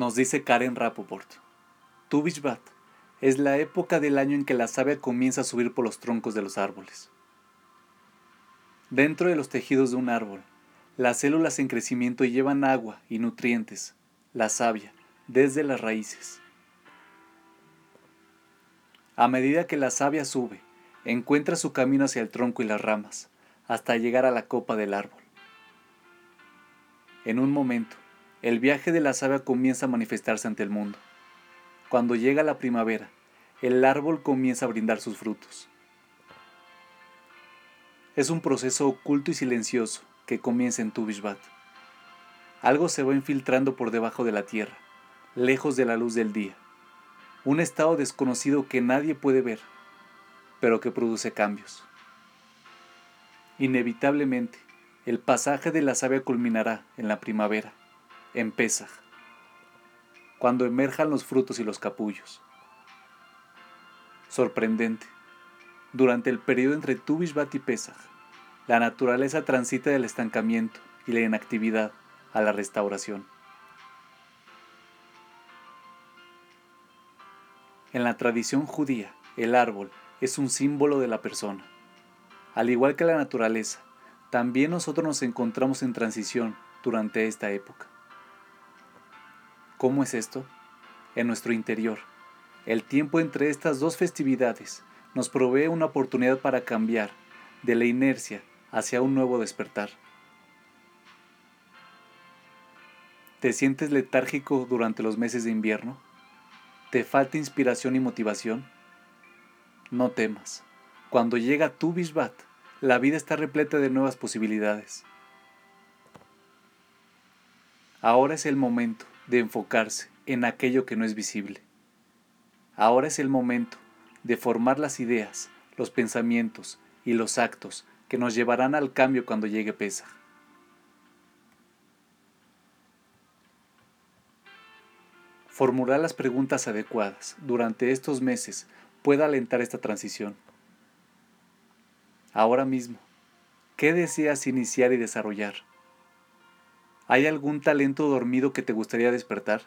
Nos dice Karen Rapoport. Tu es la época del año en que la savia comienza a subir por los troncos de los árboles. Dentro de los tejidos de un árbol, las células en crecimiento llevan agua y nutrientes, la savia, desde las raíces. A medida que la savia sube, encuentra su camino hacia el tronco y las ramas, hasta llegar a la copa del árbol. En un momento, el viaje de la savia comienza a manifestarse ante el mundo. Cuando llega la primavera, el árbol comienza a brindar sus frutos. Es un proceso oculto y silencioso que comienza en Tubishbat. Algo se va infiltrando por debajo de la tierra, lejos de la luz del día. Un estado desconocido que nadie puede ver, pero que produce cambios. Inevitablemente, el pasaje de la savia culminará en la primavera, en Pesaj cuando emerjan los frutos y los capullos. Sorprendente. Durante el periodo entre Tubishvat y Pesach, la naturaleza transita del estancamiento y la inactividad a la restauración. En la tradición judía, el árbol es un símbolo de la persona. Al igual que la naturaleza, también nosotros nos encontramos en transición durante esta época. ¿Cómo es esto? En nuestro interior. El tiempo entre estas dos festividades nos provee una oportunidad para cambiar de la inercia hacia un nuevo despertar. ¿Te sientes letárgico durante los meses de invierno? ¿Te falta inspiración y motivación? No temas. Cuando llega tu Bishvat, la vida está repleta de nuevas posibilidades. Ahora es el momento de enfocarse en aquello que no es visible. Ahora es el momento de formar las ideas, los pensamientos y los actos que nos llevarán al cambio cuando llegue Pesa. Formular las preguntas adecuadas durante estos meses puede alentar esta transición. Ahora mismo, ¿qué deseas iniciar y desarrollar? ¿Hay algún talento dormido que te gustaría despertar?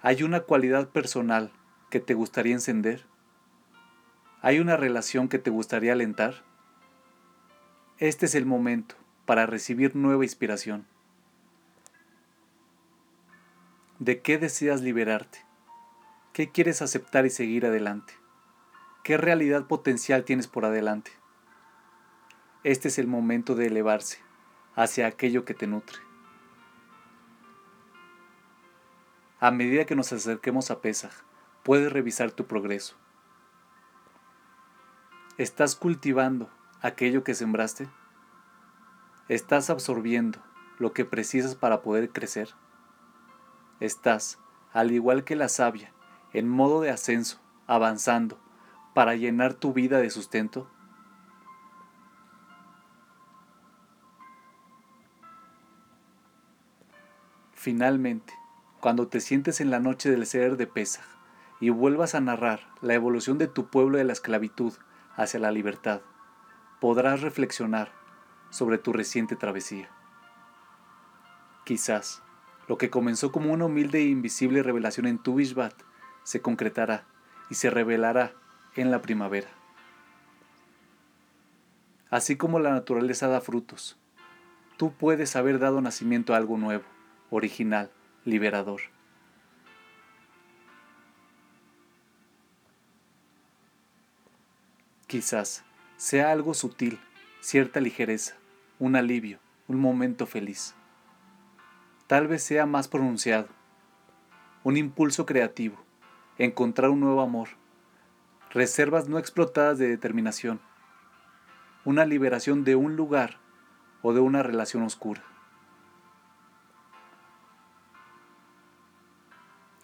¿Hay una cualidad personal que te gustaría encender? ¿Hay una relación que te gustaría alentar? Este es el momento para recibir nueva inspiración. ¿De qué deseas liberarte? ¿Qué quieres aceptar y seguir adelante? ¿Qué realidad potencial tienes por adelante? Este es el momento de elevarse hacia aquello que te nutre. A medida que nos acerquemos a Pesaj, puedes revisar tu progreso. ¿Estás cultivando aquello que sembraste? ¿Estás absorbiendo lo que precisas para poder crecer? ¿Estás, al igual que la savia, en modo de ascenso, avanzando, para llenar tu vida de sustento? Finalmente, cuando te sientes en la noche del ser de Pesaj y vuelvas a narrar la evolución de tu pueblo de la esclavitud hacia la libertad, podrás reflexionar sobre tu reciente travesía. Quizás lo que comenzó como una humilde e invisible revelación en tu Bishvat se concretará y se revelará en la primavera. Así como la naturaleza da frutos, tú puedes haber dado nacimiento a algo nuevo original, liberador. Quizás sea algo sutil, cierta ligereza, un alivio, un momento feliz. Tal vez sea más pronunciado, un impulso creativo, encontrar un nuevo amor, reservas no explotadas de determinación, una liberación de un lugar o de una relación oscura.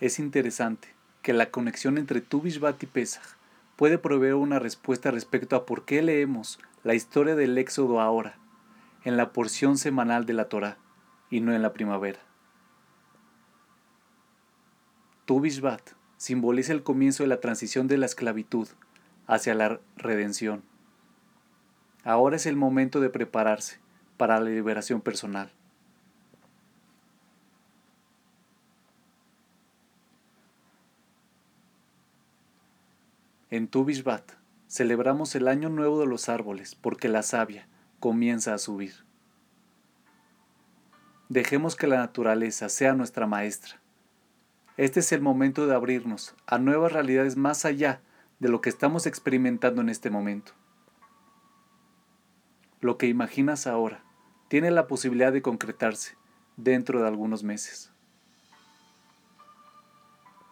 Es interesante que la conexión entre Tu y Pesach puede proveer una respuesta respecto a por qué leemos la historia del Éxodo ahora, en la porción semanal de la Torá, y no en la primavera. Tu simboliza el comienzo de la transición de la esclavitud hacia la redención. Ahora es el momento de prepararse para la liberación personal. En Tu celebramos el año nuevo de los árboles porque la savia comienza a subir. Dejemos que la naturaleza sea nuestra maestra. Este es el momento de abrirnos a nuevas realidades más allá de lo que estamos experimentando en este momento. Lo que imaginas ahora tiene la posibilidad de concretarse dentro de algunos meses.